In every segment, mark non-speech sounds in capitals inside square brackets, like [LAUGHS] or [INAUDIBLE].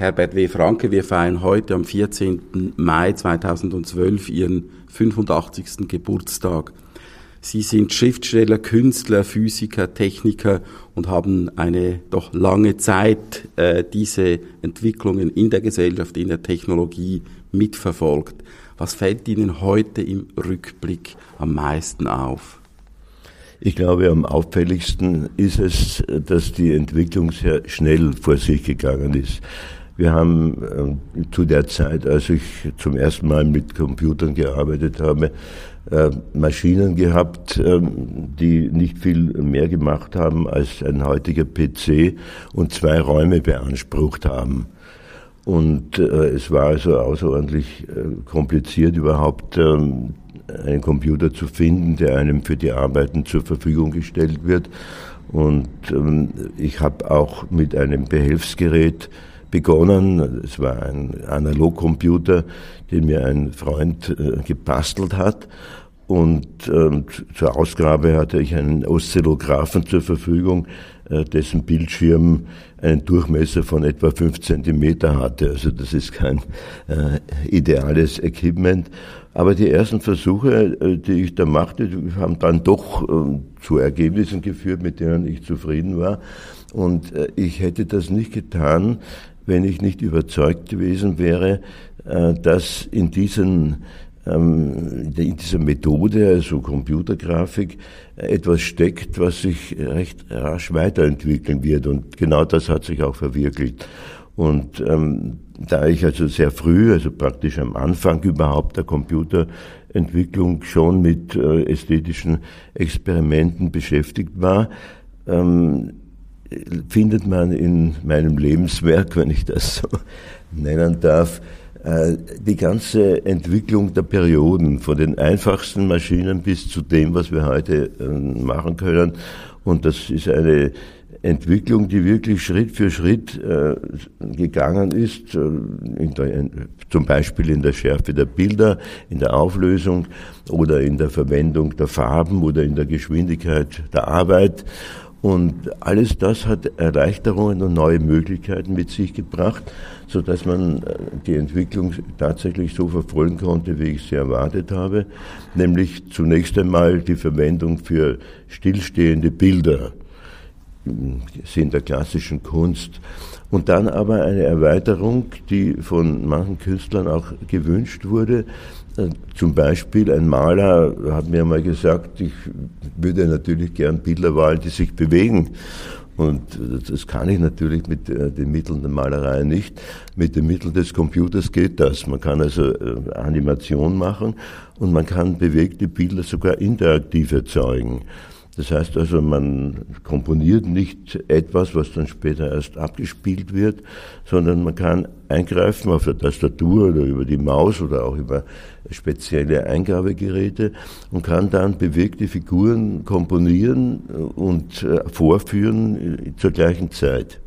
Herbert W. Franke, wir feiern heute am 14. Mai 2012 Ihren 85. Geburtstag. Sie sind Schriftsteller, Künstler, Physiker, Techniker und haben eine doch lange Zeit äh, diese Entwicklungen in der Gesellschaft, in der Technologie mitverfolgt. Was fällt Ihnen heute im Rückblick am meisten auf? Ich glaube, am auffälligsten ist es, dass die Entwicklung sehr schnell vor sich gegangen ist. Wir haben äh, zu der Zeit, als ich zum ersten Mal mit Computern gearbeitet habe, äh, Maschinen gehabt, äh, die nicht viel mehr gemacht haben als ein heutiger PC und zwei Räume beansprucht haben. Und äh, es war also außerordentlich äh, kompliziert überhaupt ähm, einen Computer zu finden, der einem für die Arbeiten zur Verfügung gestellt wird. Und ähm, ich habe auch mit einem Behelfsgerät begonnen. Es war ein Analogcomputer, den mir ein Freund äh, gebastelt hat. Und ähm, zur Ausgabe hatte ich einen Oszillographen zur Verfügung, äh, dessen Bildschirm einen Durchmesser von etwa fünf Zentimeter hatte. Also das ist kein äh, ideales Equipment. Aber die ersten Versuche, äh, die ich da machte, haben dann doch äh, zu Ergebnissen geführt, mit denen ich zufrieden war. Und äh, ich hätte das nicht getan, wenn ich nicht überzeugt gewesen wäre, äh, dass in diesen ähm, in dieser Methode, also Computergrafik, etwas steckt, was sich recht rasch weiterentwickeln wird. Und genau das hat sich auch verwirklicht. Und ähm, da ich also sehr früh, also praktisch am Anfang überhaupt der Computerentwicklung schon mit äh, ästhetischen Experimenten beschäftigt war, ähm, findet man in meinem Lebenswerk, wenn ich das so [LAUGHS] nennen darf, äh, die ganze Entwicklung der Perioden, von den einfachsten Maschinen bis zu dem, was wir heute äh, machen können. Und das ist eine Entwicklung, die wirklich Schritt für Schritt äh, gegangen ist, der, zum Beispiel in der Schärfe der Bilder, in der Auflösung oder in der Verwendung der Farben oder in der Geschwindigkeit der Arbeit. Und alles das hat Erleichterungen und neue Möglichkeiten mit sich gebracht, so dass man äh, die Entwicklung tatsächlich so verfolgen konnte, wie ich sie erwartet habe, nämlich zunächst einmal die Verwendung für stillstehende Bilder sind der klassischen Kunst. Und dann aber eine Erweiterung, die von manchen Künstlern auch gewünscht wurde, zum Beispiel ein Maler hat mir mal gesagt, ich würde natürlich gern Bilder malen, die sich bewegen. Und das kann ich natürlich mit äh, den Mitteln der Malerei nicht. Mit den Mitteln des Computers geht das. Man kann also äh, Animation machen und man kann bewegte Bilder sogar interaktiv erzeugen. Das heißt also, man komponiert nicht etwas, was dann später erst abgespielt wird, sondern man kann eingreifen auf der Tastatur oder über die Maus oder auch über spezielle Eingabegeräte und kann dann bewegte Figuren komponieren und äh, vorführen zur gleichen Zeit.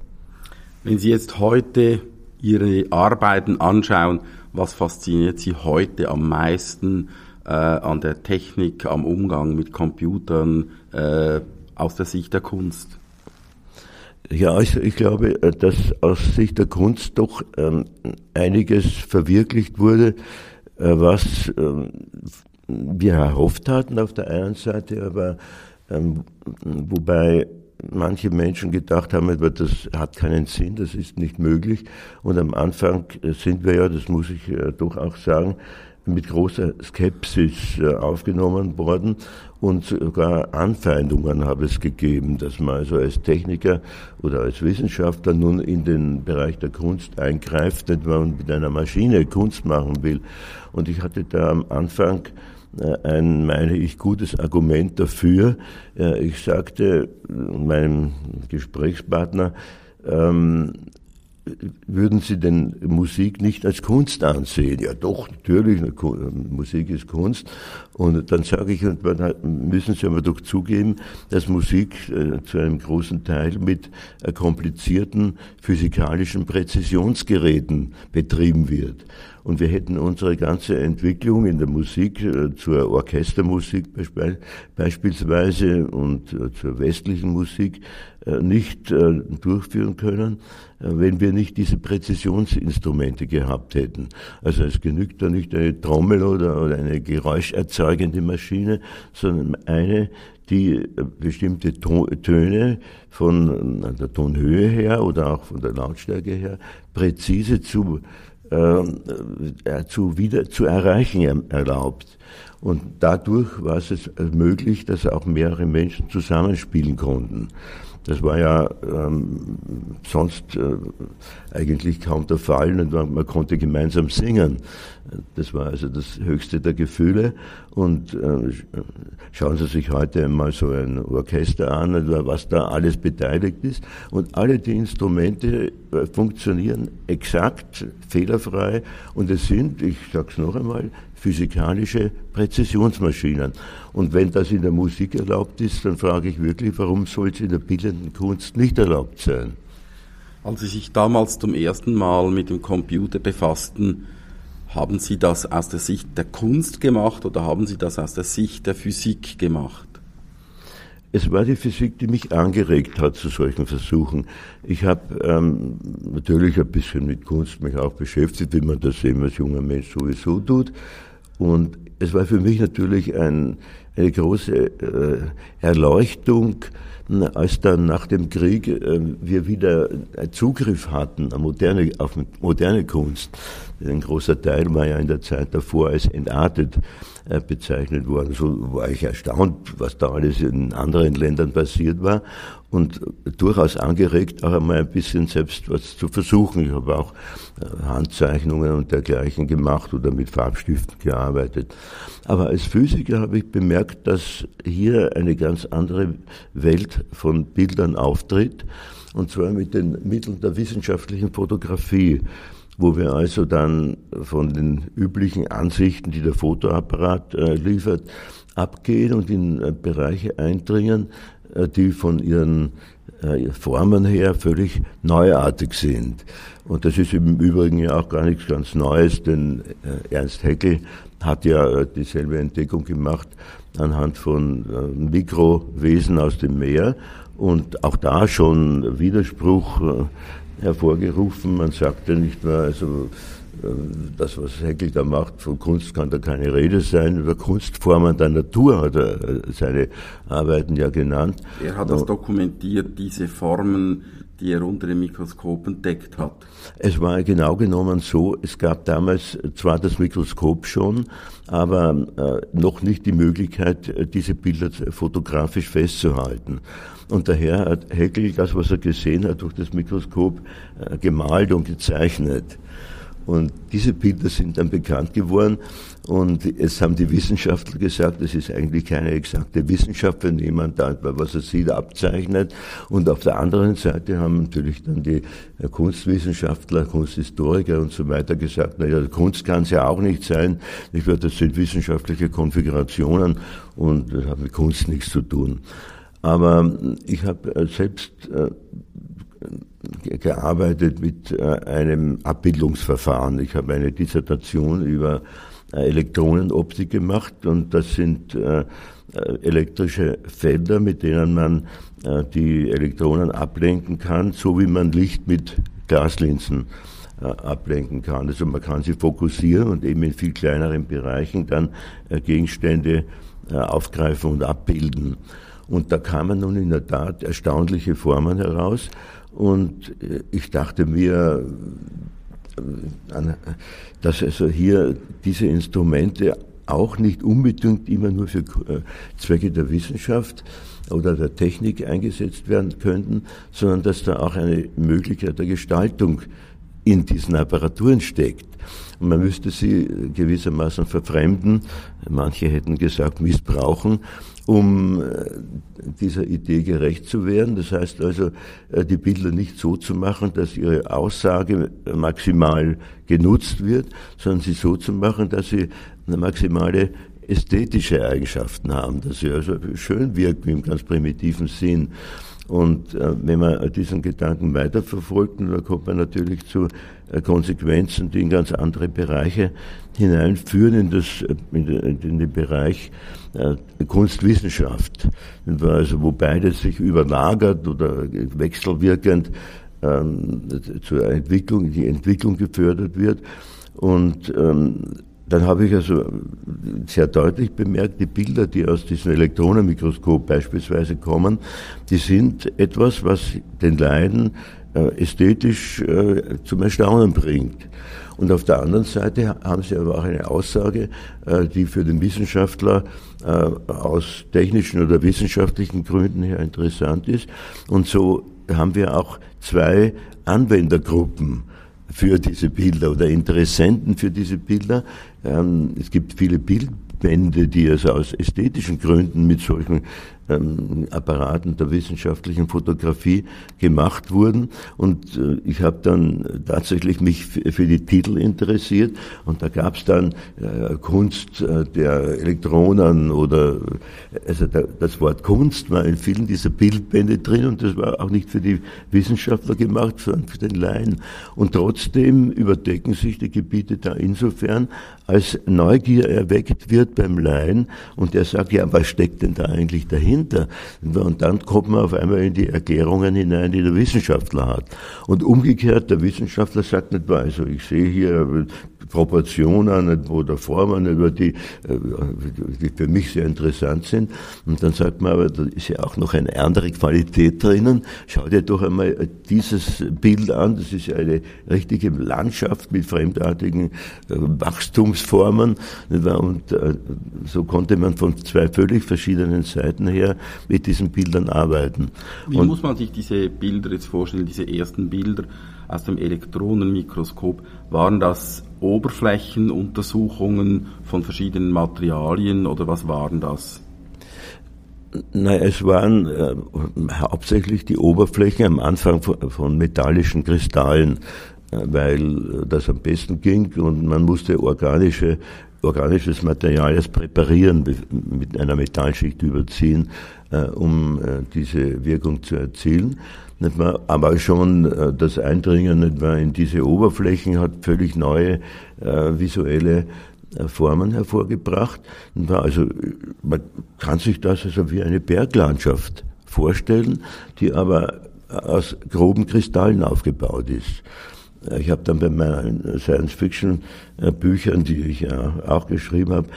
Wenn Sie jetzt heute Ihre Arbeiten anschauen, was fasziniert Sie heute am meisten äh, an der Technik, am Umgang mit Computern äh, aus der Sicht der Kunst? Ja, also ich glaube, äh, dass aus Sicht der Kunst doch ähm, einiges verwirklicht wurde, äh, was ähm, wir erhofft hatten auf der einen Seite, aber ähm, wobei manche Menschen gedacht haben, das hat keinen Sinn, das ist nicht möglich. Und am Anfang sind wir ja, das muss ich äh, doch auch sagen, mit großer Skepsis äh, aufgenommen worden und sogar Anfeindungen habe es gegeben, dass man also als Techniker oder als Wissenschaftler nun in den Bereich der Kunst eingreift, wenn man mit einer Maschine Kunst machen will. Und ich hatte da am Anfang äh, ein, meine ich, gutes Argument dafür. Äh, ich sagte meinem Gesprächspartner, ähm, würden Sie denn Musik nicht als Kunst ansehen? Ja, doch, natürlich, Musik ist Kunst. Und dann sage ich, und müssen Sie aber doch zugeben, dass Musik äh, zu einem großen Teil mit äh, komplizierten physikalischen Präzisionsgeräten betrieben wird. Und wir hätten unsere ganze Entwicklung in der Musik äh, zur Orchestermusik beispielsweise und äh, zur westlichen Musik äh, nicht durchführen können, wenn wir nicht diese Präzisionsinstrumente gehabt hätten. Also es genügt da nicht eine Trommel oder, eine geräuscherzeugende Maschine, sondern eine, die bestimmte Töne von der Tonhöhe her oder auch von der Lautstärke her präzise zu äh, zu, wieder, zu erreichen erlaubt. Und dadurch war es möglich, dass auch mehrere Menschen zusammenspielen konnten. Das war ja ähm, sonst äh, eigentlich kaum der Fall und man, konnte gemeinsam singen. Das war also das höchste der Gefühle. Und äh, schauen Sie sich heute einmal so ein Orchester an, was da alles beteiligt ist. Und alle die Instrumente äh, funktionieren exakt, fehlerfrei. Und es sind, ich sage es noch einmal, physikalische Präzisionsmaschinen. Und wenn das in der Musik erlaubt ist, dann frage ich wirklich, warum soll es in der bildenden Kunst nicht erlaubt sein? Als Sie sich damals zum ersten Mal mit dem Computer befassten, haben Sie das aus der Sicht der Kunst gemacht oder haben Sie das aus der Sicht der Physik gemacht? Es war die Physik, die mich angeregt hat zu solchen Versuchen. Ich habe ähm, natürlich ein bisschen mit Kunst mich auch beschäftigt, wie man das eben als junger Mensch sowieso tut. Und es war für mich natürlich ein, eine große äh, Erleuchtung, als dann nach dem Krieg äh, wir wieder Zugriff hatten auf moderne, auf moderne Kunst. Ein großer Teil war ja in der Zeit davor als entartet äh, bezeichnet worden. So war ich erstaunt, was da alles in anderen Ländern passiert war und durchaus angeregt, auch einmal ein bisschen selbst was zu versuchen. Ich habe auch äh, Handzeichnungen und dergleichen gemacht oder mit Farbstiften gearbeitet. Aber als Physiker habe ich bemerkt, dass hier eine ganz andere Welt von Bildern auftritt, und zwar mit den Mitteln der wissenschaftlichen Fotografie wo wir also dann von den üblichen Ansichten, die der Fotoapparat äh, liefert, abgehen und in äh, Bereiche eindringen, die von ihren äh, Formen her völlig neuartig sind. Und das ist im Übrigen ja auch gar nichts ganz Neues, denn äh, Ernst Haeckel hat ja dieselbe Entdeckung gemacht anhand von Mikrowesen aus dem Meer und auch da schon Widerspruch hervorgerufen. Man sagte nicht mehr, also äh, das, was Hegel da macht, von Kunst kann da keine Rede sein. Über Kunstformen der Natur hat er äh, seine Arbeiten ja genannt. Er hat das dokumentiert, diese Formen, die er unter dem Mikroskop entdeckt hat. Es war genau genommen so, es gab damals zwar das Mikroskop schon, aber äh, noch nicht die Möglichkeit, äh, diese Bilder fotografisch festzuhalten. Und daher hat Heckel das, was er gesehen hat, durch das Mikroskop äh, gemalt und gezeichnet. Und diese Bilder sind dann bekannt geworden und es haben die Wissenschaftler gesagt, das ist eigentlich keine exakte Wissenschaft, wenn jemand da, was er sieht, abzeichnet. Und auf der anderen Seite haben natürlich dann die äh, Kunstwissenschaftler, Kunsthistoriker und so weiter gesagt, naja, Kunst kann es ja auch nicht sein. Ich würde, das sind wissenschaftliche Konfigurationen und das hat mit Kunst nichts zu tun. Aber ich habe äh, selbst äh, gearbeitet mit äh, einem Abbildungsverfahren. Ich habe eine Dissertation über äh, Elektronenoptik gemacht und das sind äh, elektrische Felder, mit denen man die Elektronen ablenken kann, so wie man Licht mit Glaslinsen ablenken kann. Also man kann sie fokussieren und eben in viel kleineren Bereichen dann Gegenstände aufgreifen und abbilden. Und da kamen nun in der Tat erstaunliche Formen heraus. Und äh, ich dachte mir, äh, dass also hier diese Instrumente auch nicht unbedingt immer nur für äh, Zwecke der Wissenschaft oder der Technik eingesetzt werden könnten, sondern dass da auch eine Möglichkeit der Gestaltung in diesen Apparaturen steckt. Und man müsste sie gewissermaßen verfremden, manche hätten gesagt missbrauchen, um äh, dieser Idee gerecht zu werden. Das heißt also, äh, die Bilder nicht so zu machen, dass ihre Aussage maximal genutzt wird, sondern sie so zu machen, dass sie eine maximale ästhetische Eigenschaften haben, dass sie also schön wirken im ganz primitiven Sinn. Und äh, wenn man diesen Gedanken weiterverfolgt, dann kommt man natürlich zu Konsequenzen, die in ganz andere Bereiche hineinführen, in, das, in, den Bereich Kunstwissenschaft. Also wo beides sich überlagert oder wechselwirkend ähm, zur Entwicklung, die Entwicklung gefördert wird. Und ähm, dann habe ich also sehr deutlich bemerkt, die Bilder, die aus diesem Elektronenmikroskop beispielsweise kommen, die sind etwas, was den äh, ästhetisch äh, zum Erstaunen bringt. Und auf der anderen Seite haben sie aber auch eine Aussage, äh, die für den Wissenschaftler äh, aus technischen oder wissenschaftlichen Gründen her interessant ist. Und so haben wir auch zwei Anwendergruppen für diese Bilder oder Interessenten für diese Bilder. Ähm, es gibt viele Bildbände, die also aus ästhetischen Gründen mit solchen ähm, Apparaten der wissenschaftlichen Fotografie gemacht wurden. Und äh, ich habe dann tatsächlich mich für die Titel interessiert und da gab es dann äh, Kunst äh, der Elektronen oder also da, das Wort Kunst war in vielen dieser Bildbände drin und das war auch nicht für die Wissenschaftler gemacht, sondern für den Laien. Und trotzdem überdecken sich die Gebiete da insofern, als Neugier erweckt wird beim Laien und der sagt, ja, was steckt denn da eigentlich dahinter? Dahinter. Und dann kommt man auf einmal in die Erklärungen hinein, die der Wissenschaftler hat. Und umgekehrt, der Wissenschaftler sagt nicht, also ich sehe hier Proportionen oder Formen, über die, äh, die für mich sehr interessant sind. Und dann sagt man, aber da ist ja auch noch eine andere Qualität drinnen. Schau dir doch einmal dieses Bild an. Das ist eine richtige Landschaft mit fremdartigen äh, Wachstumsformen. Und äh, so konnte man von zwei völlig verschiedenen Seiten her mit diesen Bildern arbeiten. Wie Und muss man sich diese Bilder jetzt vorstellen, diese ersten Bilder aus dem Elektronenmikroskop? Waren das Oberflächenuntersuchungen von verschiedenen Materialien oder was waren das? Nein, es waren äh, hauptsächlich die Oberflächen am Anfang von, von metallischen Kristallen, äh, weil das am besten ging und man musste organische, organisches Material erst präparieren, mit einer Metallschicht überziehen, äh, um äh, diese Wirkung zu erzielen. Aber schon äh, das Eindringen in diese Oberflächen hat völlig neue visuelle Formen hervorgebracht. Also man kann sich das also wie eine Berglandschaft vorstellen, die aber aus groben Kristallen aufgebaut ist. Ich habe dann bei meinen Science-Fiction-Büchern, die ich ja auch geschrieben habe,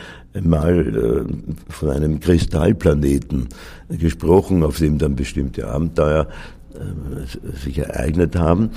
mal von einem Kristallplaneten gesprochen, auf dem dann bestimmte Abenteuer äh, sich ereignet haben.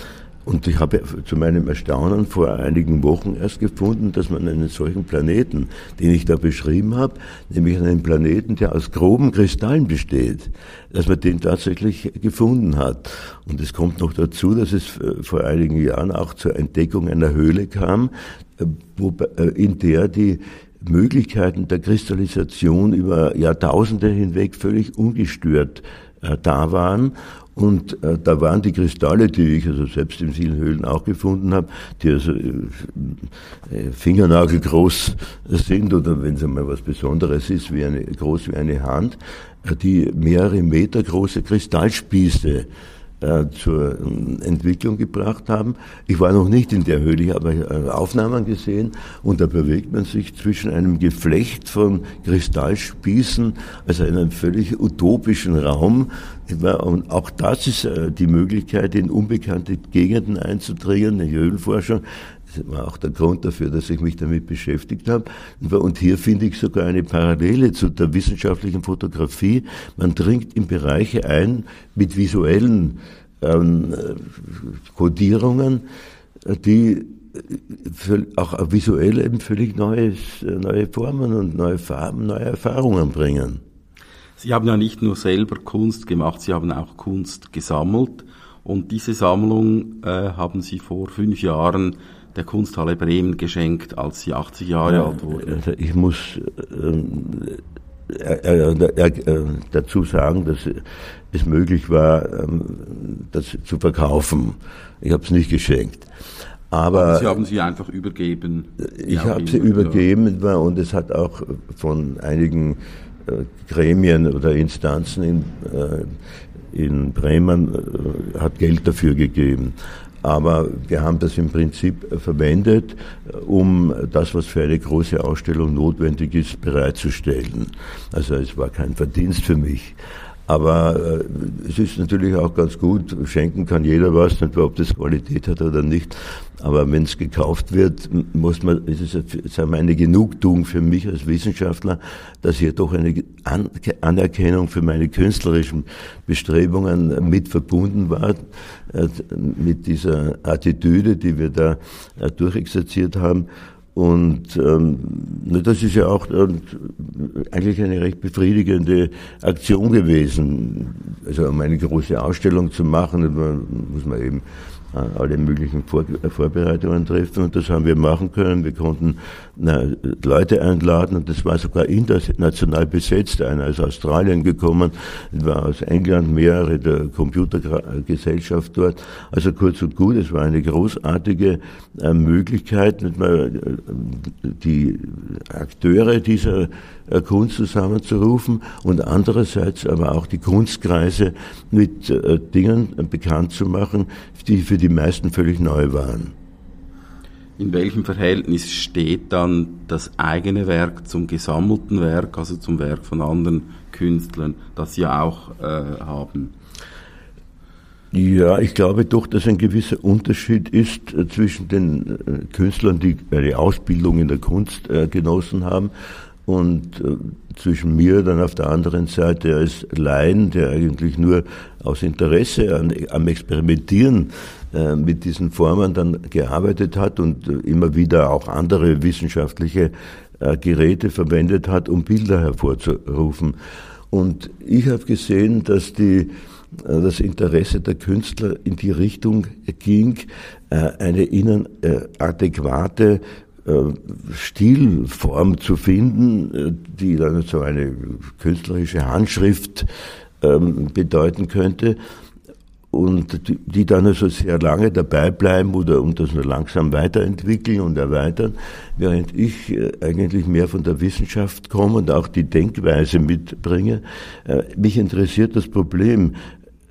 Und ich habe zu meinem Erstaunen vor einigen Wochen erst gefunden, dass man einen solchen Planeten, den ich da beschrieben habe, nämlich einen Planeten, der aus groben Kristallen besteht, dass man den tatsächlich gefunden hat. Und es kommt noch dazu, dass es äh, vor einigen Jahren auch zur Entdeckung einer Höhle kam, äh, in der die Möglichkeiten der Kristallisation über Jahrtausende hinweg völlig ungestört da waren und äh, da waren die Kristalle, die ich also selbst in vielen Höhlen auch gefunden habe, die also äh, äh fingernagelgroß sind oder wenn es einmal was Besonderes ist, wie eine, groß wie eine Hand, äh, die mehrere Meter große Kristallspieße zur äh, Entwicklung gebracht haben. Ich war noch nicht in der Höhle, ich habe äh, Aufnahmen gesehen und da bewegt man sich zwischen einem Geflecht von Kristallspießen, also in einem völlig utopischen Raum. Und auch das ist die Möglichkeit, in unbekannte Gegenden einzudringen, die Höhlenforschung. Das war auch der Grund dafür, dass ich mich damit beschäftigt habe. Und hier finde ich sogar eine Parallele zu der wissenschaftlichen Fotografie. Man dringt in Bereiche ein mit visuellen ähm, Kodierungen, die auch visuell eben völlig neues, neue Formen und neue Farben, neue Erfahrungen bringen. Sie haben ja nicht nur selber Kunst gemacht, Sie haben auch Kunst gesammelt. Und diese Sammlung äh, haben Sie vor fünf Jahren der Kunsthalle Bremen geschenkt, als sie 80 Jahre ja, alt wurde. Also ich muss äh, äh, äh, dazu sagen, dass es möglich war, ähm, das zu verkaufen. Ich habe es nicht geschenkt. Aber, Aber, Sie haben sie einfach übergeben. Ich habe sie übergeben ja. und es hat auch von einigen äh, Gremien oder Instanzen in, äh, in Bremen äh, hat Geld dafür gegeben. Aber wir haben das im Prinzip verwendet, um das, was für eine große Ausstellung notwendig ist, bereitzustellen. Also es war kein Verdienst für mich. Aber äh, es ist natürlich auch ganz gut, schenken kann jeder was, nicht ob das Qualität hat oder nicht. Aber wenn es gekauft wird, muss man, ist es sagen wir, eine Genugtuung für mich als Wissenschaftler, dass hier doch eine An Anerkennung für meine künstlerischen Bestrebungen mit verbunden war, äh, mit dieser Attitüde, die wir da äh, durchexerziert haben. Und ähm, das ist ja auch äh, eigentlich eine recht befriedigende Aktion gewesen. Also um eine große Ausstellung zu machen, muss man eben alle möglichen Vor Vorbereitungen treffen und das haben wir machen können. Wir konnten na, Leute einladen und das war sogar international besetzt. Einer aus Australien gekommen, war aus England, mehrere der Computergesellschaft dort. Also kurz und gut, es war eine großartige äh, Möglichkeit, äh, die Akteure dieser äh, Kunst zusammenzurufen und andererseits aber auch die Kunstkreise mit äh, Dingen bekannt zu machen, die für die meisten völlig neu waren. In welchem Verhältnis steht dann das eigene Werk zum gesammelten Werk, also zum Werk von anderen Künstlern, das Sie auch äh, haben? Ja, ich glaube doch, dass ein gewisser Unterschied ist äh, zwischen den äh, Künstlern, die eine Ausbildung in der Kunst äh, genossen haben und äh, zwischen mir dann auf der anderen Seite als Laien, der eigentlich nur aus Interesse an, am Experimentieren äh, mit diesen Formen dann gearbeitet hat und äh, immer wieder auch andere wissenschaftliche äh, Geräte verwendet hat, um Bilder hervorzurufen. Und ich habe gesehen, dass die das Interesse der Künstler in die Richtung ging, eine ihnen adäquate Stilform zu finden, die dann so eine künstlerische Handschrift ähm, bedeuten könnte und die dann also sehr lange dabei bleiben oder und das nur langsam weiterentwickeln und erweitern, während ich äh, eigentlich mehr von der Wissenschaft komme und auch die Denkweise mitbringe. Mich interessiert das Problem,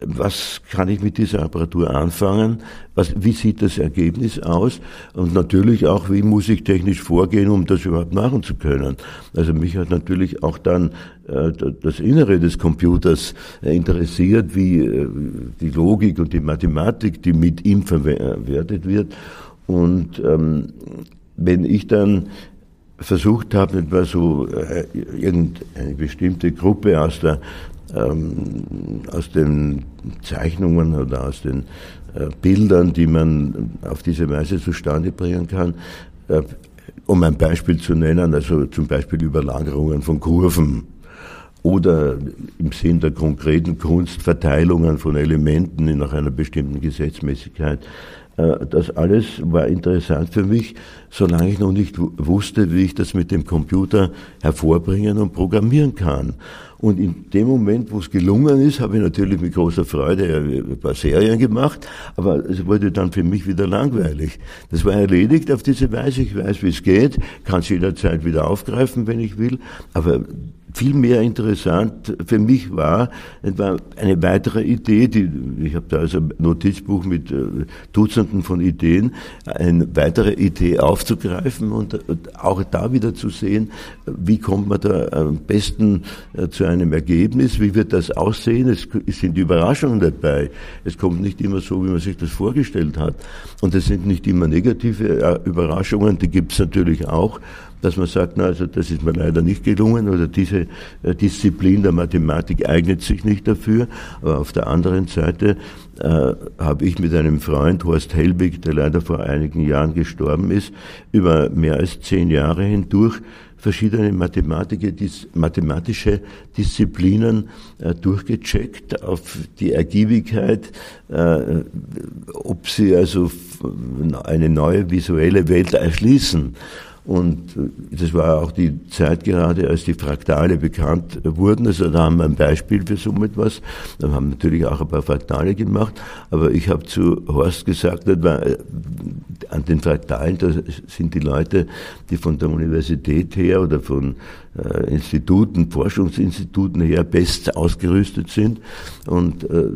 was kann ich mit dieser Apparatur anfangen, was, wie sieht das Ergebnis aus und natürlich auch, wie muss ich technisch vorgehen, um das überhaupt machen zu können. Also mich hat natürlich auch dann äh, das Innere des Computers äh, interessiert, wie äh, die Logik und die Mathematik, die mit ihm verwertet wird. Und ähm, wenn ich dann versucht habe, etwa so äh, irgendeine bestimmte Gruppe aus der ähm, aus den Zeichnungen oder aus den äh, Bildern, die man auf diese Weise zustande bringen kann. Äh, um ein Beispiel zu nennen, also zum Beispiel Überlagerungen von Kurven oder im Sinn der konkreten Kunst Verteilungen von Elementen nach einer bestimmten Gesetzmäßigkeit. Äh, das alles war interessant für mich, solange ich noch nicht wusste, wie ich das mit dem Computer hervorbringen und programmieren kann. Und in dem Moment, wo es gelungen ist, habe ich natürlich mit großer Freude ein paar Serien gemacht, aber es wurde dann für mich wieder langweilig. Das war erledigt auf diese Weise, ich weiß, wie es geht, kann es jederzeit wieder aufgreifen, wenn ich will, aber viel mehr interessant für mich war, etwa eine weitere Idee, die, ich habe da also ein Notizbuch mit äh, Dutzenden von Ideen, eine weitere Idee aufzugreifen und, auch da wieder zu sehen, wie kommt man da am besten äh, zu einem Ergebnis, wie wird das aussehen, es, es sind Überraschungen dabei, es kommt nicht immer so, wie man sich das vorgestellt hat. Und es sind nicht immer negative äh, Überraschungen, die gibt es natürlich auch, dass man sagt, na, also das ist mir leider nicht gelungen oder diese äh, Disziplin der Mathematik eignet sich nicht dafür. Aber auf der anderen Seite äh, habe ich mit einem Freund, Horst Helbig, der leider vor einigen Jahren gestorben ist, über mehr als zehn Jahre hindurch verschiedene mathematische Disziplinen äh, durchgecheckt auf die Ergiebigkeit, äh, ob sie also eine neue visuelle Welt erschließen. Und äh, das war auch die Zeit gerade, als die Fraktale bekannt wurden. Also da haben wir ein Beispiel für so etwas. Da haben natürlich auch ein paar Fraktale gemacht. Aber ich habe zu Horst gesagt, äh, an den Fraktalen, da sind die Leute, die von der Universität her oder von äh, Instituten, Forschungsinstituten her best ausgerüstet sind. Und äh,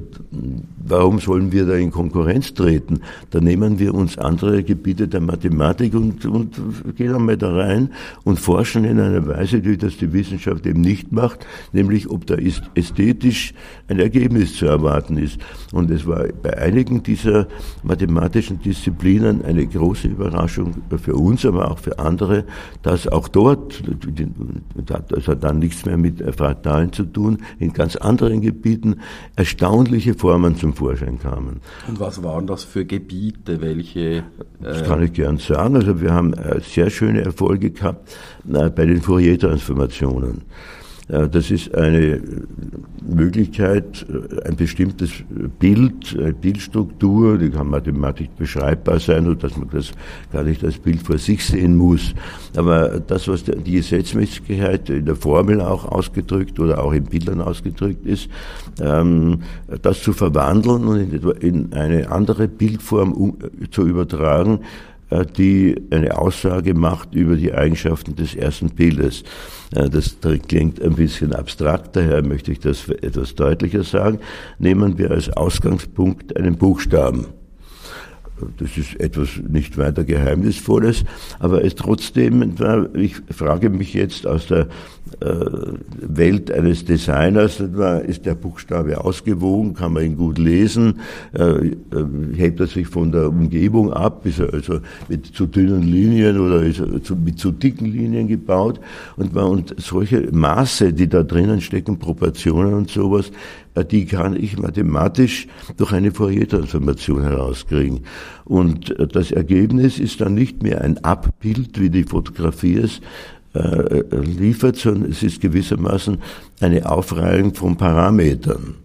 warum sollen wir da in Konkurrenz treten? Da nehmen wir uns andere Gebiete der Mathematik und, und gehen einmal da rein und forschen in einer Weise, wie das die Wissenschaft eben nicht macht, nämlich ob da ist ästhetisch ein Ergebnis zu erwarten ist. Und es war bei einigen dieser mathematischen Disziplinen eine große Überraschung für uns, aber auch für andere, dass auch dort das hat dann nichts mehr mit Fraktalen zu tun, in ganz anderen Gebieten erstaunliche Formen zum Vorschein kamen. Und was waren das für Gebiete, welche? Äh das kann ich gern sagen. Also wir haben äh, sehr schöne Erfolge gehabt äh, bei den Fourier-Transformationen. Das ist eine Möglichkeit, ein bestimmtes Bild, eine Bildstruktur, die kann mathematisch beschreibbar sein, sodass man das gar nicht als Bild vor sich sehen muss. Aber das, was die Gesetzmäßigkeit in der Formel auch ausgedrückt oder auch in Bildern ausgedrückt ist, ähm, das zu verwandeln und in eine andere Bildform zu übertragen, äh, die eine Aussage macht über die Eigenschaften des ersten Bildes. Äh, das klingt ein bisschen abstrakt, daher möchte ich das etwas deutlicher sagen. Nehmen wir als Ausgangspunkt einen Buchstaben. Das ist etwas nicht weiter Geheimnisvolles, aber es trotzdem, ich frage mich jetzt aus der äh, Welt eines Designers, ist der Buchstabe ausgewogen, kann man ihn gut lesen, äh, äh, hebt er sich von der Umgebung ab, ist er also mit zu dünnen Linien oder ist er mit zu dicken Linien gebaut? Und, und solche Maße, die da drinnen stecken, Proportionen und sowas, die kann ich mathematisch durch eine Fourier-Transformation herauskriegen. Und das Ergebnis ist dann nicht mehr ein Abbild, wie die Fotografie es äh, liefert, sondern es ist gewissermaßen eine Aufreihung von Parametern.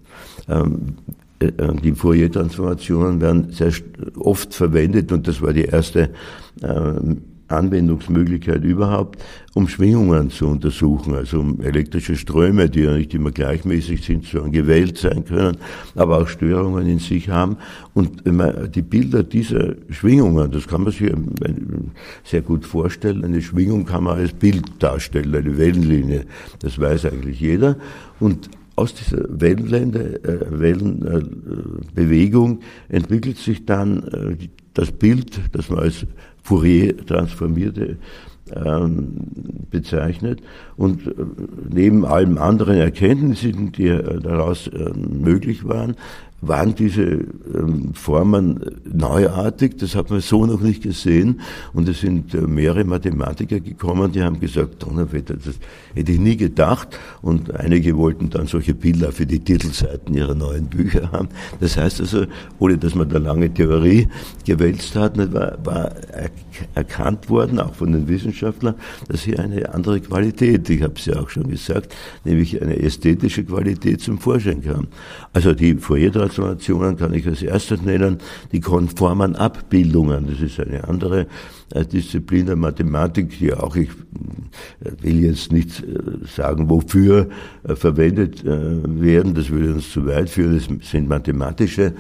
Ähm, äh, die Fourier-Transformationen werden sehr oft verwendet und das war die erste ähm, Anwendungsmöglichkeit überhaupt, um Schwingungen zu untersuchen, also um elektrische Ströme, die ja nicht immer gleichmäßig sind, sondern gewählt sein können, aber auch Störungen in sich haben. Und die Bilder dieser Schwingungen, das kann man sich sehr gut vorstellen, eine Schwingung kann man als Bild darstellen, eine Wellenlinie, das weiß eigentlich jeder. Und aus dieser Wellenlände, äh, Wellenbewegung entwickelt sich dann äh, das Bild, das man als Fourier transformierte, ähm, bezeichnet. Und äh, neben allen anderen Erkenntnissen, die äh, daraus äh, möglich waren, waren diese ähm, Formen neuartig, das hat man so noch nicht gesehen. Und es sind äh, mehrere Mathematiker gekommen, die haben gesagt, Donnerwetter, das hätte ich nie gedacht. Und einige wollten dann solche Bilder für die Titelseiten ihrer neuen Bücher haben. Das heißt also, ohne dass man da lange Theorie gewälzt hat, war, erkannt worden, auch von den Wissenschaftlern, dass hier eine andere Qualität, ich habe es ja auch schon gesagt, nämlich eine ästhetische Qualität zum Vorschein kam. Also die Fourier Transformationen kann ich als erstes nennen, die konformen Abbildungen. Das ist eine andere äh, Disziplin der Mathematik, die auch, ich äh, will jetzt nicht äh, sagen, wofür verwendet werden, das würde uns zu weit führen, das sind mathematische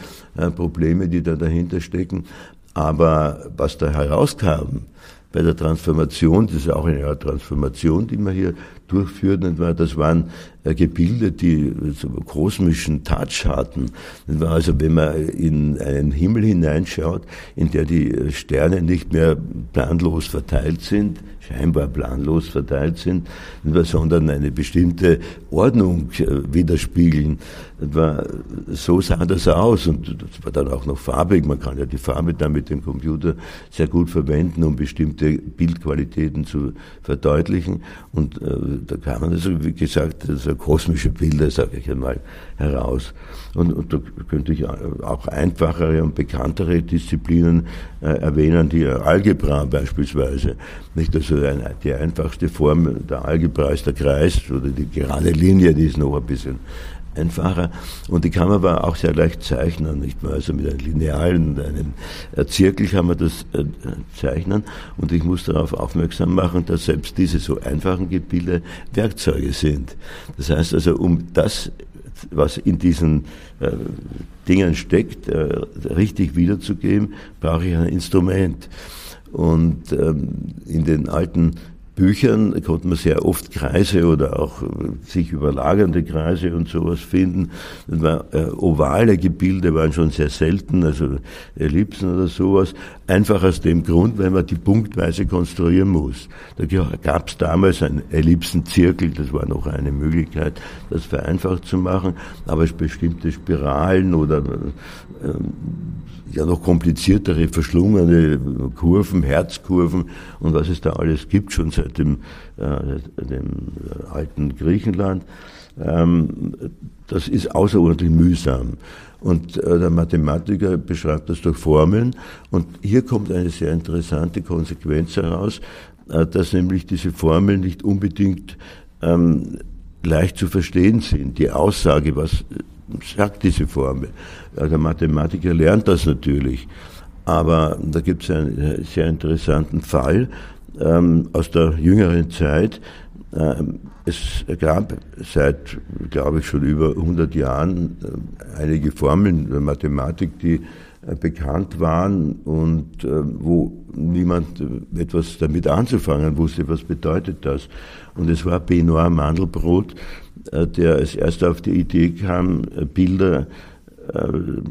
Probleme, die da dahinter stecken. Aber was da herauskam, bei der Transformation, das ist auch eine Art Transformation, die wir hier durchführen, das waren äh, Gebilde, die so kosmischen Touch hatten. Also wenn man in einen Himmel hineinschaut, in der die Sterne nicht mehr planlos verteilt sind, scheinbar planlos verteilt sind, sondern eine bestimmte Ordnung äh, widerspiegeln. So sah das aus und das war dann auch noch farbig. Man kann ja die Farbe dann mit dem Computer sehr gut verwenden, um bestimmte Bildqualitäten zu verdeutlichen. Und äh, da kamen also, wie gesagt, so kosmische Bilder, sage ich einmal, heraus. Und, und da könnte ich auch einfachere und bekanntere Disziplinen äh, erwähnen, die Algebra beispielsweise. Nicht also eine, die einfachste Form der Algebra ist der Kreis oder die gerade Linie, die ist noch ein bisschen einfacher und die kann man aber auch sehr leicht zeichnen, nicht wahr? Also mit einem Linealen, einem Zirkel kann man das äh, zeichnen und ich muss darauf aufmerksam machen, dass selbst diese so einfachen Gebilde Werkzeuge sind. Das heißt also, um das, was in diesen äh, Dingen steckt, äh, richtig wiederzugeben, brauche ich ein Instrument. Und ähm, in den alten Büchern konnte man sehr oft Kreise oder auch sich überlagernde Kreise und sowas finden. Äh, ovale Gebilde waren schon sehr selten, also Ellipsen oder sowas. Einfach aus dem Grund, weil man die punktweise konstruieren muss. Da gab es damals einen Ellipsenzirkel, das war noch eine Möglichkeit, das vereinfacht zu machen, aber bestimmte Spiralen oder äh, ja noch kompliziertere, verschlungene Kurven, Herzkurven und was es da alles gibt, schon seit dem, äh, dem alten Griechenland. Ähm, das ist außerordentlich mühsam. Und äh, der Mathematiker beschreibt das durch Formeln. Und hier kommt eine sehr interessante Konsequenz heraus, äh, dass nämlich diese Formeln nicht unbedingt ähm, leicht zu verstehen sind. Die Aussage, was sagt diese Formel. Der Mathematiker lernt das natürlich. Aber da gibt es einen sehr interessanten Fall ähm, aus der jüngeren Zeit. Ähm, es gab seit, glaube ich, schon über 100 Jahren äh, einige Formeln der Mathematik, die äh, bekannt waren und äh, wo niemand äh, etwas damit anzufangen wusste, was bedeutet das. Und es war Benoit Mandelbrot, äh, der als erster auf die Idee kam, äh, Bilder äh,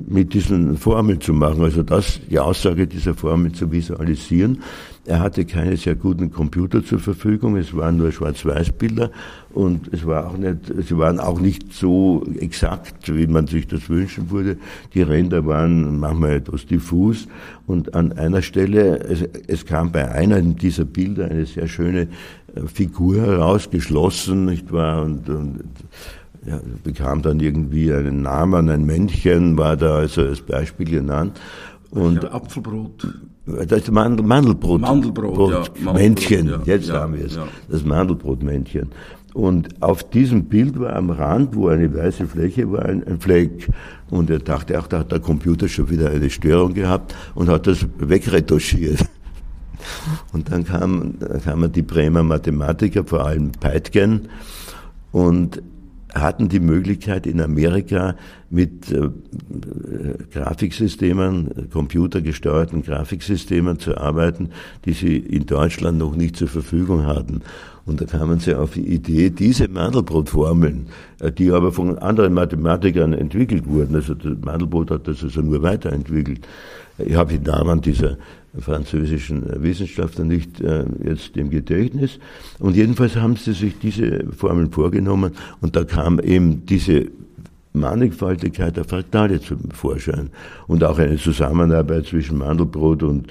mit diesen Formeln zu machen, also das, die Aussage dieser Formel zu visualisieren. Er hatte keine sehr guten Computer zur Verfügung, es waren nur Schwarz-Weiß-Bilder und es war auch nicht, sie waren auch nicht so exakt, wie man sich das wünschen würde. Die Ränder waren manchmal etwas diffus und an einer Stelle, es, es kam bei einem dieser Bilder eine sehr schöne Figur herausgeschlossen, nicht wahr, und, und ja, bekam dann irgendwie einen Namen, ein Männchen war da also als Beispiel genannt. Und ja, Apfelbrot. Das ist Mandel, Mandelbrot. Mandelbrot, Brot, ja, Mandelbrot, Männchen, ja, jetzt ja, haben wir es. Das Mandelbrotmännchen. Und auf diesem Bild war am Rand, wo eine weiße Fläche war, ein, ein Fleck. Und er dachte, ach, da hat der Computer schon wieder eine Störung gehabt und hat das wegretuschiert. Und dann kamen, kamen die Bremer Mathematiker, vor allem Peitgen, und hatten die Möglichkeit in Amerika mit äh, Grafiksystemen, computergesteuerten Grafiksystemen zu arbeiten, die sie in Deutschland noch nicht zur Verfügung hatten. Und da kamen sie auf die Idee, diese Mandelbrot-Formeln, äh, die aber von anderen Mathematikern entwickelt wurden, also Mandelbrot hat das also nur weiterentwickelt. Ich habe den Namen dieser französischen Wissenschaftler nicht äh, jetzt im Gedächtnis. Und jedenfalls haben sie sich diese Formeln vorgenommen und da kam eben diese Mannigfaltigkeit der Fraktale zum Vorschein und auch eine Zusammenarbeit zwischen Mandelbrot und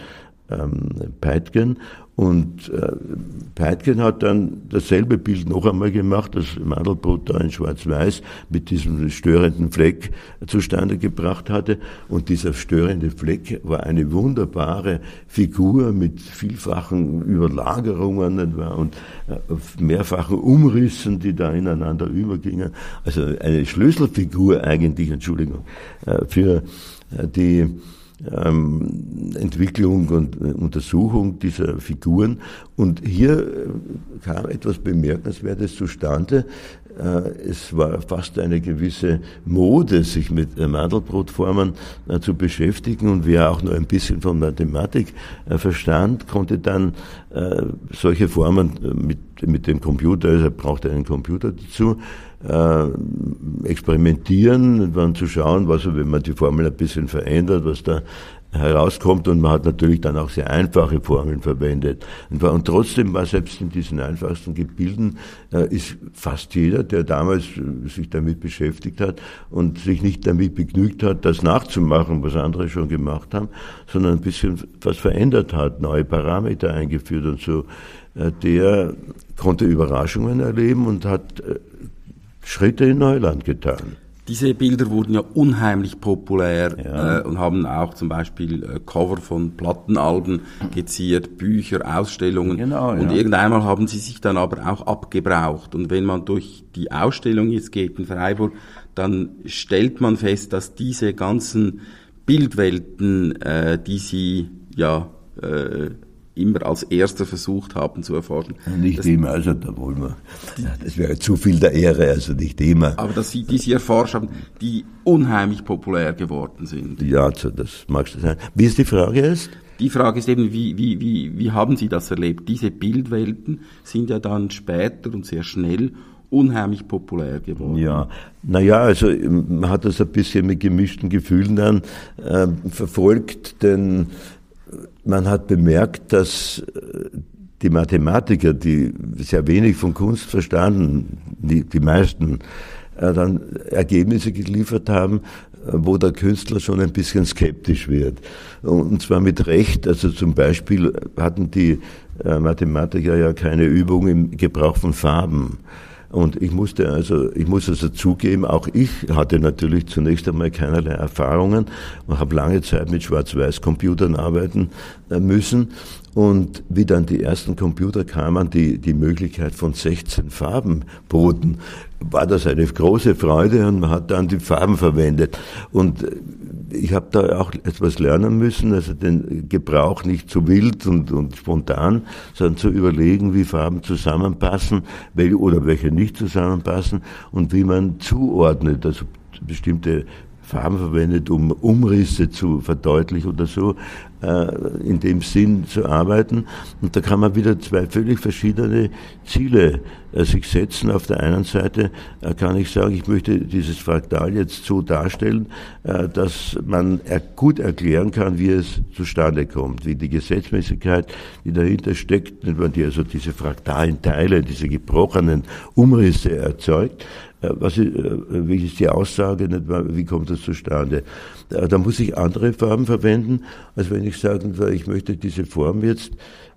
ähm, Peitgen. Und äh, Peitgen hat dann dasselbe Bild noch einmal gemacht, das Mandelbrot da in Schwarz-Weiß mit diesem störenden Fleck zustande gebracht hatte. Und dieser störende Fleck war eine wunderbare Figur mit vielfachen Überlagerungen und äh, mehrfachen Umrissen, die da ineinander übergingen. Also eine Schlüsselfigur eigentlich, Entschuldigung, äh, für äh, die ähm, Entwicklung und äh, Untersuchung dieser Figuren. Und hier äh, kam etwas Bemerkenswertes zustande. Äh, es war fast eine gewisse Mode, sich mit Mandelbrotformen zu beschäftigen. Und wer auch nur ein bisschen von Mathematik verstand, konnte dann solche Formen mit, mit dem Computer, also er brauchte einen Computer dazu, äh, experimentieren, dann zu schauen, was, wenn man die Formel ein bisschen verändert, was da herauskommt und man hat natürlich dann auch sehr einfache Formeln verwendet. Und, trotzdem war selbst in diesen einfachsten Gebilden äh, ist fast jeder, der damals äh, sich damit beschäftigt hat und sich nicht damit begnügt hat, das nachzumachen, was andere schon gemacht haben, sondern ein bisschen was verändert hat, neue Parameter eingeführt und so, äh, der konnte Überraschungen erleben und hat Schritte in Neuland getan. Diese Bilder wurden ja unheimlich populär ja. Äh, und haben auch zum Beispiel äh, Cover von Plattenalben geziert, Bücher, Ausstellungen. Genau, und ja. irgendeinmal haben sie sich dann aber auch abgebraucht. Und wenn man durch die Ausstellung jetzt geht in Freiburg, dann stellt man fest, dass diese ganzen Bildwelten, äh, die Sie ja äh, immer als Erster versucht haben zu erforschen. nicht das, immer, also da wollen wir, das wäre zu viel der Ehre, also nicht immer. Aber dass Sie diese erforscht haben, die unheimlich populär geworden sind. Ja, also das magst du sein. Wie ist die Frage jetzt? Die Frage ist eben, wie, wie, wie, wie haben Sie das erlebt? Diese Bildwelten sind ja dann später und sehr schnell unheimlich populär geworden. Ja, naja, also man hat das ein bisschen mit gemischten Gefühlen dann äh, verfolgt, denn man hat bemerkt, dass äh, die Mathematiker, die sehr wenig von Kunst verstanden, die, die meisten, äh, dann Ergebnisse geliefert haben, äh, wo der Künstler schon ein bisschen skeptisch wird. Und zwar mit Recht. Also zum Beispiel hatten die Mathematiker ja keine Übung im Gebrauch von Farben. Und ich musste also, ich muss also zugeben, auch ich hatte natürlich zunächst einmal keinerlei Erfahrungen und habe lange Zeit mit Schwarz-Weiß-Computern arbeiten äh, müssen. Und wie dann die ersten Computer kamen, die die Möglichkeit von 16 Farben boten, war das eine große Freude und man hat dann die Farben verwendet. Und äh, ich habe da auch etwas lernen müssen, also den Gebrauch nicht zu wild und, und spontan, sondern zu überlegen, wie Farben zusammenpassen welche, oder welche nicht zusammenpassen und wie man zuordnet, also bestimmte Farben verwendet, um Umrisse zu verdeutlichen oder so, äh, in dem Sinn zu arbeiten. Und da kann man wieder zwei völlig verschiedene Ziele äh, sich setzen. Auf der einen Seite äh, kann ich sagen, ich möchte dieses Fraktal jetzt so darstellen, dass man gut erklären kann, wie es zustande kommt, wie die Gesetzmäßigkeit, die dahinter steckt, wenn man die also diese fraktalen Teile, diese gebrochenen Umrisse erzeugt, was ist, wie ist die Aussage, wie kommt das zustande? Da muss ich andere Farben verwenden, als wenn ich würde, ich möchte diese Form jetzt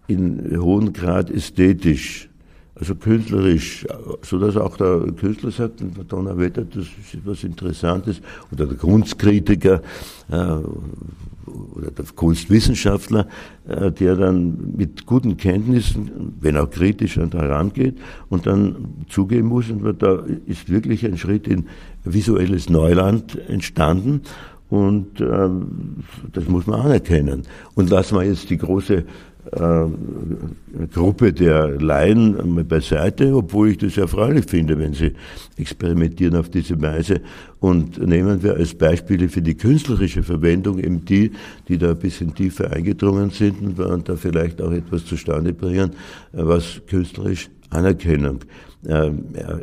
in hohem Grad ästhetisch, also künstlerisch, so dass auch der Künstler sagt, Donnerwetter, das ist etwas Interessantes, oder der Kunstkritiker äh, oder der Kunstwissenschaftler, äh, der dann mit guten Kenntnissen, wenn auch kritisch, herangeht und dann zugeben muss, und da ist wirklich ein Schritt in visuelles Neuland entstanden. Und ähm, das muss man anerkennen. Und lassen wir jetzt die große Gruppe der Laien beiseite, obwohl ich das erfreulich finde, wenn sie experimentieren auf diese Weise. Und nehmen wir als Beispiele für die künstlerische Verwendung eben die, die da ein bisschen tiefer eingedrungen sind und da vielleicht auch etwas zustande bringen, was künstlerisch Anerkennung äh,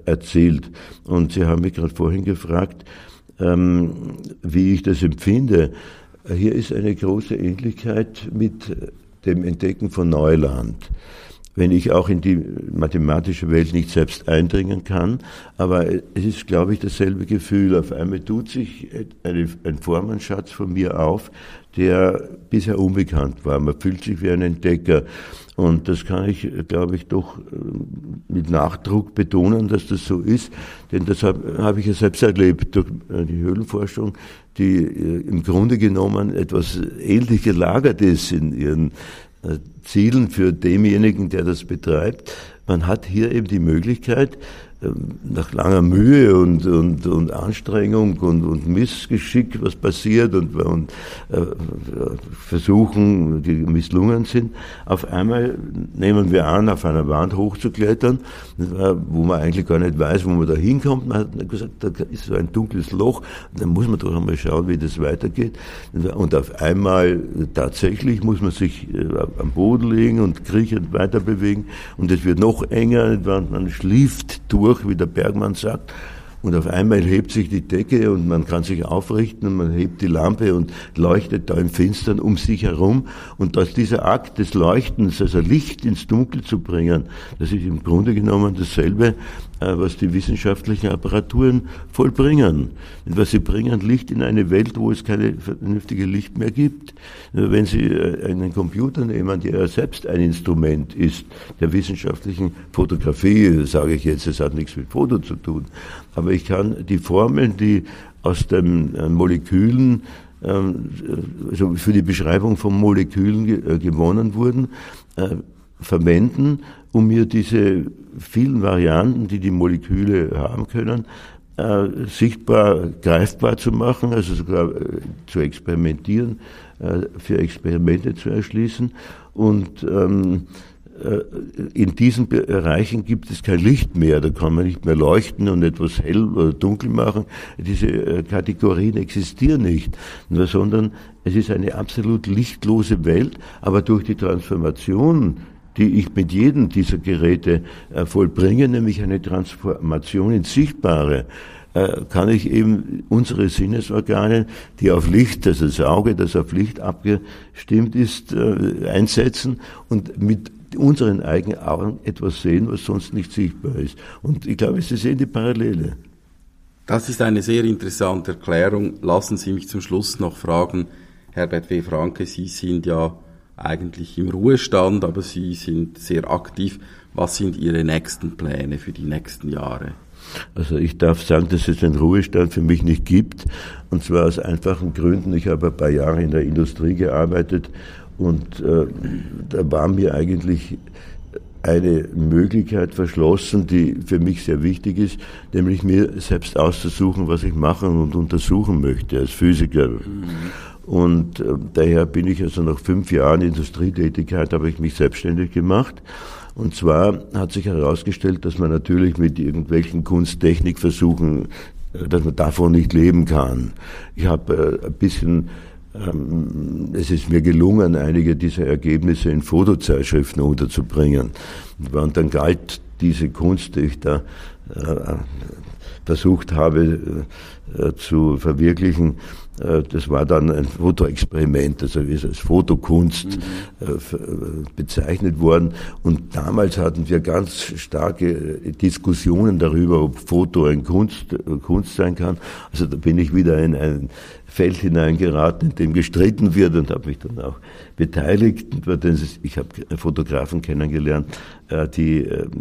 erzielt. Und Sie haben mich gerade vorhin gefragt, ähm, wie ich das empfinde. Hier ist eine große Ähnlichkeit mit dem Entdecken von Neuland. Wenn ich auch in die mathematische Welt nicht selbst eindringen kann, aber es ist, glaube ich, dasselbe Gefühl. Auf einmal tut sich eine, ein Formenschatz von mir auf, der bisher unbekannt war. Man fühlt sich wie ein Entdecker. Und das kann ich, glaube ich, doch äh, mit Nachdruck betonen, dass das so ist. Denn das habe hab ich ja selbst erlebt durch äh, die Höhlenforschung, die äh, im Grunde genommen etwas ähnlich gelagert ist in ihren Zielen für denjenigen, der das betreibt. Man hat hier eben die Möglichkeit, nach langer Mühe und, und, und Anstrengung und, und Missgeschick, was passiert und, und äh, Versuchen, die misslungen sind, auf einmal nehmen wir an, auf einer Wand hochzuklettern, wo man eigentlich gar nicht weiß, wo man da hinkommt. Man hat gesagt, da ist so ein dunkles Loch, da muss man doch einmal schauen, wie das weitergeht. Und auf einmal tatsächlich muss man sich äh, am Boden legen und kriechend weiter bewegen und es wird noch enger, man schlieft durch durch, wie der Bergmann sagt. Und auf einmal hebt sich die Decke und man kann sich aufrichten und man hebt die Lampe und leuchtet da im Finstern um sich herum. Und dass dieser Akt des Leuchtens, also Licht ins Dunkel zu bringen, das ist im Grunde genommen dasselbe, was die wissenschaftlichen Apparaturen vollbringen. Was sie bringen, Licht in eine Welt, wo es keine vernünftige Licht mehr gibt. Wenn Sie äh, einen Computer nehmen, der ja selbst ein Instrument ist, der wissenschaftlichen Fotografie, sage ich jetzt, es hat nichts mit Foto zu tun, aber ich kann die Formeln, die aus den äh, Molekülen ähm, also für die Beschreibung von Molekülen gewonnen wurden, verwenden, um mir diese vielen Varianten, die die Moleküle haben können, äh, sichtbar greifbar zu machen, also sogar äh, zu experimentieren, äh, für Experimente zu erschließen. Und ähm, äh, in diesen Bereichen gibt es kein Licht mehr, da kann man nicht mehr leuchten und etwas hell oder dunkel machen. Diese äh, Kategorien existieren nicht, sondern es ist eine absolut lichtlose Welt, aber durch die Transformation die ich mit jedem dieser Geräte äh, vollbringe, nämlich eine Transformation ins Sichtbare, kann ich eben unsere Sinnesorgane, die auf Licht, also das Auge, das auf Licht abgestimmt ist, einsetzen und mit unseren eigenen Augen etwas sehen, was sonst nicht sichtbar ist. Und ich glaube, Sie sehen die Parallele. Das ist eine sehr interessante Erklärung. Lassen Sie mich zum Schluss noch fragen, Herbert W. Franke, Sie sind ja eigentlich im Ruhestand, aber Sie sind sehr aktiv. Was sind Ihre nächsten Pläne für die nächsten Jahre? Also ich darf sagen, dass es den Ruhestand für mich nicht gibt. Und zwar aus einfachen Gründen. Ich habe ein paar Jahre in der Industrie gearbeitet und äh, da war mir eigentlich eine Möglichkeit verschlossen, die für mich sehr wichtig ist, nämlich mir selbst auszusuchen, was ich machen und untersuchen möchte als Physiker. Mhm. Und äh, daher bin ich also nach fünf Jahren Industrietätigkeit, habe ich mich selbstständig gemacht. Und zwar hat sich herausgestellt, dass man natürlich mit irgendwelchen Kunsttechnikversuchen, äh, dass man davon nicht leben kann. Ich habe äh, ein bisschen ähm, es ist mir gelungen, einige dieser Ergebnisse in Fotozeitschriften unterzubringen. Und dann galt diese Kunst, die ich da versucht habe äh, zu verwirklichen, äh, das war dann ein Fotoexperiment, also ist als Fotokunst mhm. Äh, bezeichnet worden. Und damals hatten wir ganz starke Diskussionen darüber, ob Foto ein Kunst, Kunst sein kann. Also da bin ich wieder in ein Feld hineingeraten, in dem gestritten wird und habe mich dann auch beteiligt. Ich habe Fotografen kennengelernt, äh, die ähm,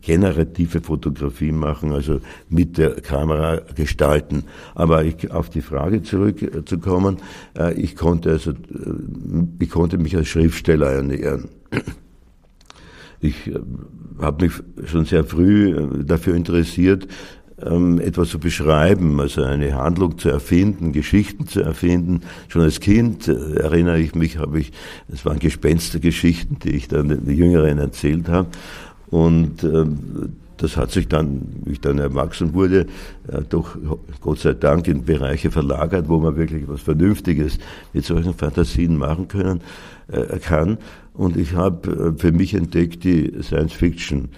generative Fotografie machen, also mit der Kamera gestalten. Aber ich, auf die Frage zurückzukommen, äh, ich konnte also, äh, ich konnte mich als Schriftsteller ernähren. [CLEARS THROAT] Ich habe mich schon sehr früh dafür interessiert, ähm, etwas zu beschreiben, also eine Handlung zu erfinden, Geschichten zu erfinden. Schon als Kind äh, erinnere ich mich, habe ich, es waren Gespenstergeschichten, die ich dann den Jüngeren erzählt habe. Und ähm, das hat sich dann, wie ich dann erwachsen wurde, äh, doch Gott sei Dank in Bereiche verlagert, wo man wirklich was Vernünftiges mit solchen Fantasien machen können äh, kann. Und ich habe äh, für mich entdeckt die Science Fiction.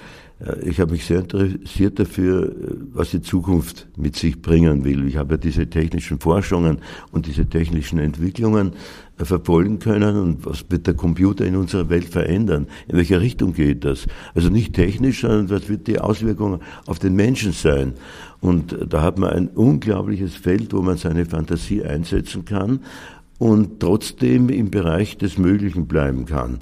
Ich habe mich sehr interessiert dafür, was die Zukunft mit sich bringen will. Ich habe ja diese technischen Forschungen und diese technischen Entwicklungen äh, verfolgen können und was wird der Computer in unserer Welt verändern? In welche Richtung geht das? Also nicht technisch, sondern was wird die Auswirkung auf den Menschen sein? Und da hat man ein unglaubliches Feld, wo man seine Fantasie einsetzen kann und trotzdem im Bereich des Möglichen bleiben kann.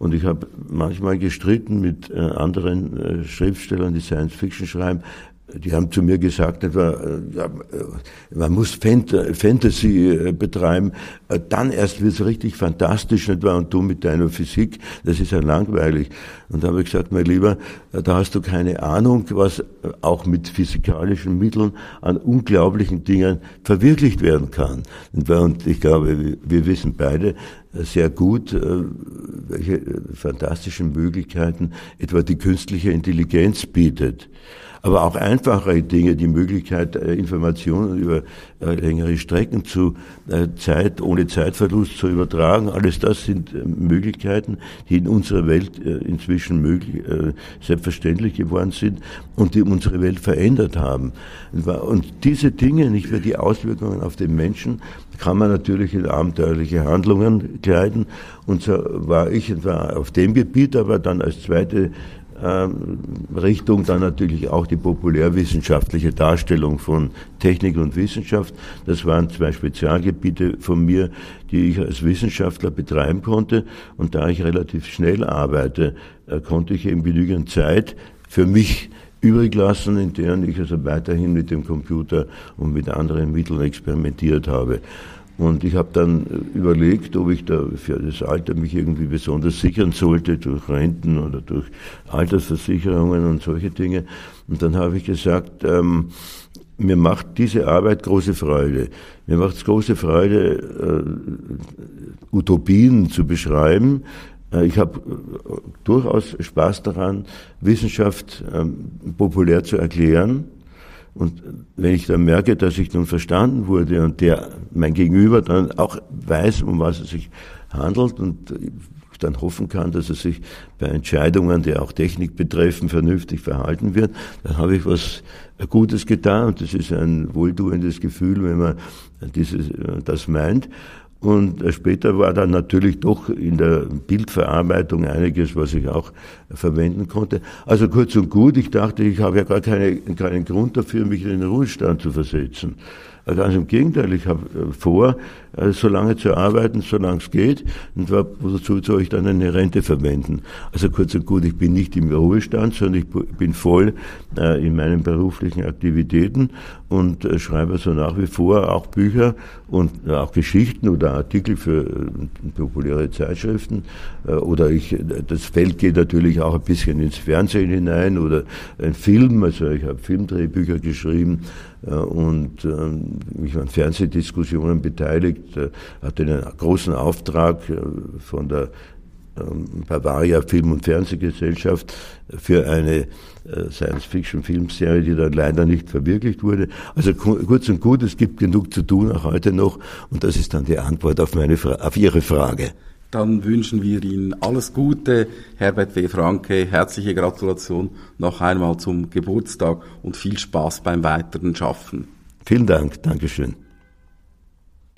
Und ich habe manchmal gestritten mit äh, anderen äh, Schriftstellern, die Science Fiction schreiben, die haben zu mir gesagt, äh, man muss Fantasy betreiben, dann erst wird es richtig fantastisch, etwa, und du mit deiner Physik, das ist ja langweilig. Und da habe ich gesagt, mein Lieber, da hast du keine Ahnung, was auch mit physikalischen Mitteln an unglaublichen Dingen verwirklicht werden kann. Und ich glaube, wir wissen beide sehr gut, welche fantastischen Möglichkeiten etwa die künstliche Intelligenz bietet aber auch einfachere Dinge, die Möglichkeit, äh, Informationen über äh, längere Strecken zu äh, Zeit, ohne Zeitverlust zu übertragen. Alles das sind Möglichkeiten, die in unserer Welt inzwischen möglich, selbstverständlich geworden sind und die unsere Welt verändert haben. Und diese Dinge, nicht mehr die Auswirkungen auf den Menschen, kann man natürlich in abenteuerliche Handlungen kleiden. Und so war ich etwa auf dem Gebiet, aber dann als zweite Richtung dann natürlich auch die populärwissenschaftliche Darstellung von Technik und Wissenschaft. Das waren zwei Spezialgebiete von mir, die ich als Wissenschaftler betreiben konnte. Und da ich relativ schnell arbeite, äh, konnte ich eben genügend Zeit für mich übrig lassen, in deren ich also weiterhin mit dem Computer und mit anderen Mitteln experimentiert habe. Und ich habe dann überlegt, ob ich da für das Alter mich irgendwie besonders sichern sollte durch Renten oder durch Altersversicherungen und solche Dinge. Und dann habe ich gesagt, ähm, mir macht diese Arbeit große Freude. Mir macht es große Freude, äh, Utopien zu beschreiben. Äh, ich habe äh, durchaus Spaß daran, Wissenschaft ähm, populär zu erklären. Und wenn ich dann merke, dass ich nun verstanden wurde und der mein Gegenüber dann auch weiß, um was es sich handelt und dann hoffen kann, dass er sich bei Entscheidungen, die auch Technik betreffen, vernünftig verhalten wird, dann habe ich was Gutes getan und das ist ein wohltuendes Gefühl, wenn man dieses, das meint. Und später war dann natürlich doch in der Bildverarbeitung einiges, was ich auch verwenden konnte. Also kurz und gut, ich dachte, ich habe ja gar keine, keinen Grund dafür, mich in den Ruhestand zu versetzen. Ganz im Gegenteil, ich habe äh, vor, äh, so lange zu arbeiten, solange es geht, und wozu soll ich dann eine Rente verwenden? Also kurz und gut, ich bin nicht im Ruhestand, sondern ich bin voll äh, in meinen beruflichen Aktivitäten und schreibe so nach wie vor auch Bücher und auch Geschichten oder Artikel für populäre Zeitschriften. Oder ich, das Feld geht natürlich auch ein bisschen ins Fernsehen hinein oder ein Film, also ich habe Filmdrehbücher geschrieben und ähm, mich an Fernsehdiskussionen beteiligt, äh, hatte einen großen Auftrag äh, von der ähm, Bavaria Film- und Fernsehgesellschaft für eine äh, Science-Fiction-Filmserie, die dann leider nicht verwirklicht wurde. Also kurz und gut, es gibt genug zu tun, auch heute noch. Und das ist dann die Antwort auf, meine, auf Ihre Frage. Dann wünschen wir Ihnen alles Gute, Herbert W. Franke. Herzliche Gratulation noch einmal zum Geburtstag und viel Spaß beim weiteren Schaffen. Vielen Dank. Dankeschön.